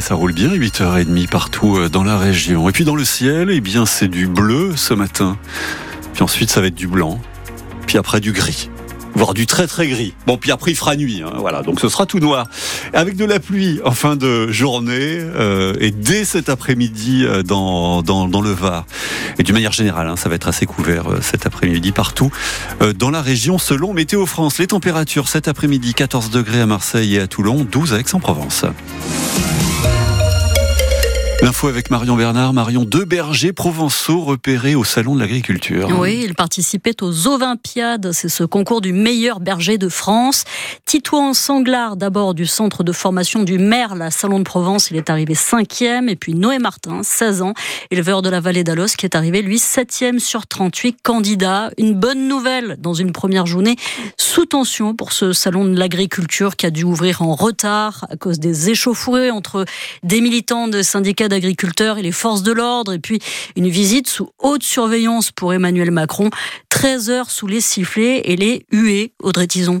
Ça roule bien, 8h30 partout euh, dans la région. Et puis dans le ciel, eh bien c'est du bleu ce matin. Puis ensuite ça va être du blanc. Puis après du gris voire du très très gris. Bon, puis après il fera nuit, hein, voilà, donc ce sera tout noir. Avec de la pluie en fin de journée euh, et dès cet après-midi euh, dans, le Var. Et d'une manière générale, hein, ça va être assez couvert euh, cet après-midi partout dans la région selon Météo France. Les températures cet après-midi 14 degrés à Marseille et à Toulon, 12 à Aix-en-Provence. L'info avec Marion Bernard. Marion, deux bergers provençaux repérés au Salon de l'Agriculture. Oui, ils participaient aux Olympiades. C'est ce concours du meilleur berger de France. Titouan Sanglard, d'abord du centre de formation du maire, la Salon de Provence, il est arrivé cinquième. Et puis Noé Martin, 16 ans, éleveur de la vallée d'Alos, qui est arrivé, lui, septième sur 38 candidats. Une bonne nouvelle dans une première journée sous tension pour ce Salon de l'Agriculture qui a dû ouvrir en retard à cause des échauffourées entre des militants de syndicats d'agriculteurs et les forces de l'ordre, et puis une visite sous haute surveillance pour Emmanuel Macron, 13 heures sous les sifflets et les huées, Audrey Tison.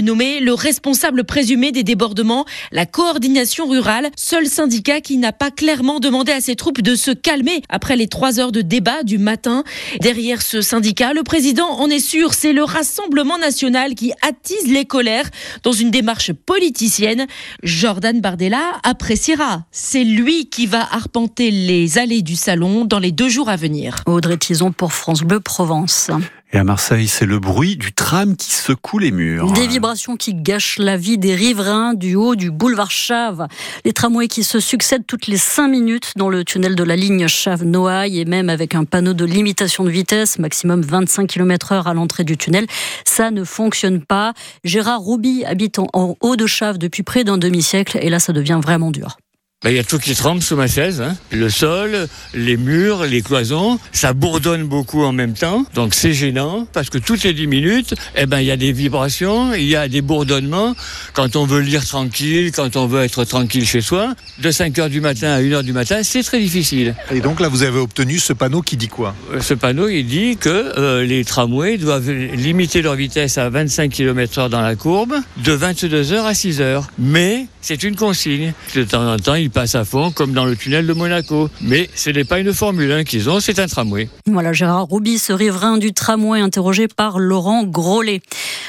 nommé le responsable présumé des débordements, la coordination rurale, seul syndicat qui n'a pas clairement demandé à ses troupes de se calmer après les trois heures de débat du matin. Derrière ce syndicat, le président en est sûr, c'est le Rassemblement national qui attise les colères dans une démarche politicienne. Jordan Bardella appréciera. C'est lui qui va arpenter les allées du salon dans les deux jours à venir. Audrey Tison pour France Bleu Provence. Et à Marseille, c'est le bruit du tram qui secoue les murs. Des vibrations qui gâchent la vie des riverains du haut du boulevard Chave. Les tramways qui se succèdent toutes les 5 minutes dans le tunnel de la ligne Chave-Noailles et même avec un panneau de limitation de vitesse, maximum 25 km heure à l'entrée du tunnel. Ça ne fonctionne pas. Gérard Rouby habite en haut de Chave depuis près d'un demi-siècle et là, ça devient vraiment dur. Ben, il y a tout qui tremble sous ma chaise. Hein. Le sol, les murs, les cloisons, ça bourdonne beaucoup en même temps. Donc c'est gênant parce que toutes les 10 minutes, eh ben, il y a des vibrations, il y a des bourdonnements. Quand on veut lire tranquille, quand on veut être tranquille chez soi, de 5 heures du matin à 1 heure du matin, c'est très difficile. Et donc là, vous avez obtenu ce panneau qui dit quoi? Euh, Ce panneau, il dit que euh, les tramways doivent limiter leur vitesse à 25 km heure dans la courbe, de 22 heures à 6 heures. Mais c'est une consigne. De temps en temps, il passe à fond, comme dans le tunnel de Monaco. Mais ce n'est pas une Formule 1 qu'ils ont, c'est un tramway. Voilà, Gérard Rouby, ce riverain du tramway, interrogé par Laurent Grollet.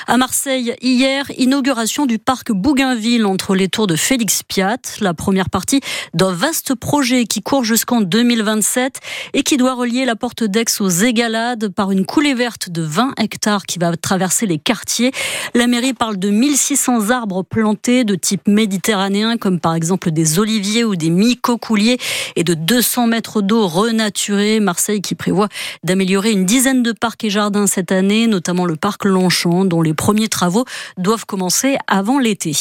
À Marseille, hier, inauguration du parc Bougainville entre les tours de Félix Piat, la première partie d'un vaste projet qui court jusqu'en 2027 et qui doit relier la porte d'Aix aux Égalades par une coulée verte de 20 hectares qui va traverser les quartiers. La mairie parle de 1600 arbres plantés de type méditerranéen, comme par exemple des oliviers ou des mycocouliers et de 200 mètres d'eau renaturée. Marseille qui prévoit d'améliorer une dizaine de parcs et jardins cette année, notamment le parc Longchamp, dont les premiers travaux doivent commencer avant l'été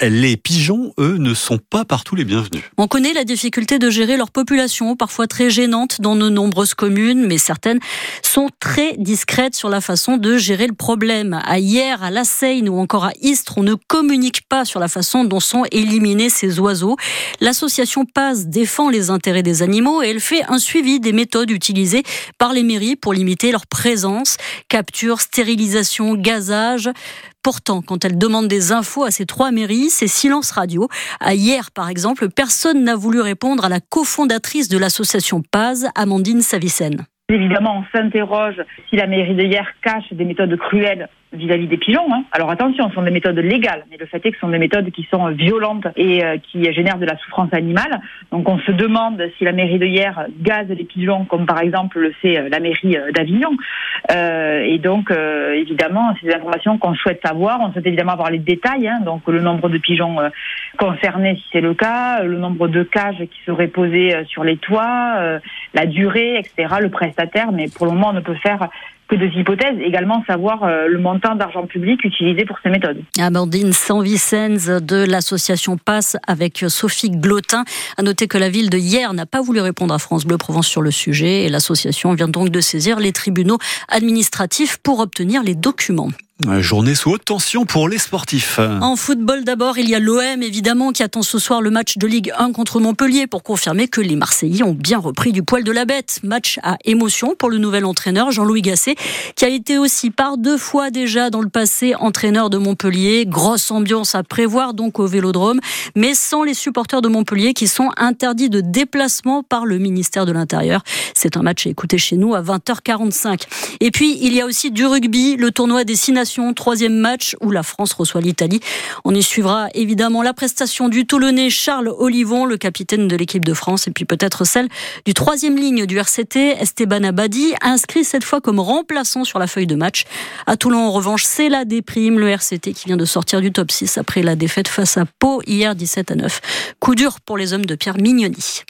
les pigeons, eux, ne sont pas partout les bienvenus. On connaît la difficulté de gérer leur population, parfois très gênante dans de nombreuses communes, mais certaines sont très discrètes sur la façon de gérer le problème. À hier, à La Seine ou encore à Istres, on ne communique pas sur la façon dont sont éliminés ces oiseaux. L'association PAS défend les intérêts des animaux et elle fait un suivi des méthodes utilisées par les mairies pour limiter leur présence. Capture, stérilisation, gazage. Pourtant, quand elle demande des infos à ces trois mairies, c'est silence radio. À hier, par exemple, personne n'a voulu répondre à la cofondatrice de l'association Paz, Amandine Savicenne. Évidemment, on s'interroge si la mairie de hier cache des méthodes cruelles vis-à-vis des pigeons. Hein. Alors attention, ce sont des méthodes légales, mais le fait est que ce sont des méthodes qui sont violentes et euh, qui génèrent de la souffrance animale. Donc on se demande si la mairie de hier gaze les pigeons, comme par exemple le fait euh, la mairie euh, d'Avignon. et donc évidemment, c'est des informations qu'on souhaite savoir. On souhaite évidemment avoir les détails, hein. donc le nombre de pigeons concernés si c'est le cas, le nombre de cages qui seraient posées sur les toits, la durée, etc., le prestataire. Mais pour le moment, on ne peut faire que deux hypothèses, également savoir euh, le montant d'argent public utilisé pour ces méthodes. Amandine Sanvicens de l'association Passe avec Sophie Glotin. À noter que la ville de hier n'a pas voulu répondre à France Bleu Provence sur le sujet et l'association vient donc de saisir les tribunaux administratifs pour obtenir les documents. Journée sous haute tension pour les sportifs. En football d'abord, il y a l'OM évidemment qui attend ce soir le match de Ligue 1 contre Montpellier pour confirmer que les Marseillais ont bien repris du poil de la bête. Match à émotion pour le nouvel entraîneur Jean-Louis Gasset qui a été aussi par deux fois déjà dans le passé entraîneur de Montpellier. Grosse ambiance à prévoir donc au Vélodrome, mais sans les supporters de Montpellier qui sont interdits de déplacement par le ministère de l'Intérieur. C'est un match à écouter chez nous à 20h45. Et puis il y a aussi du rugby, le tournoi des Six troisième match où la France reçoit l'Italie. On y suivra évidemment la prestation du Toulonnais Charles Olivon, le capitaine de l'équipe de France, et puis peut-être celle du troisième ligne du RCT, Esteban Abadi, inscrit cette fois comme remplaçant sur la feuille de match. À Toulon, en revanche, c'est la déprime, le RCT qui vient de sortir du top 6 après la défaite face à Pau hier 17 à 9. Coup dur pour les hommes de Pierre Mignoni.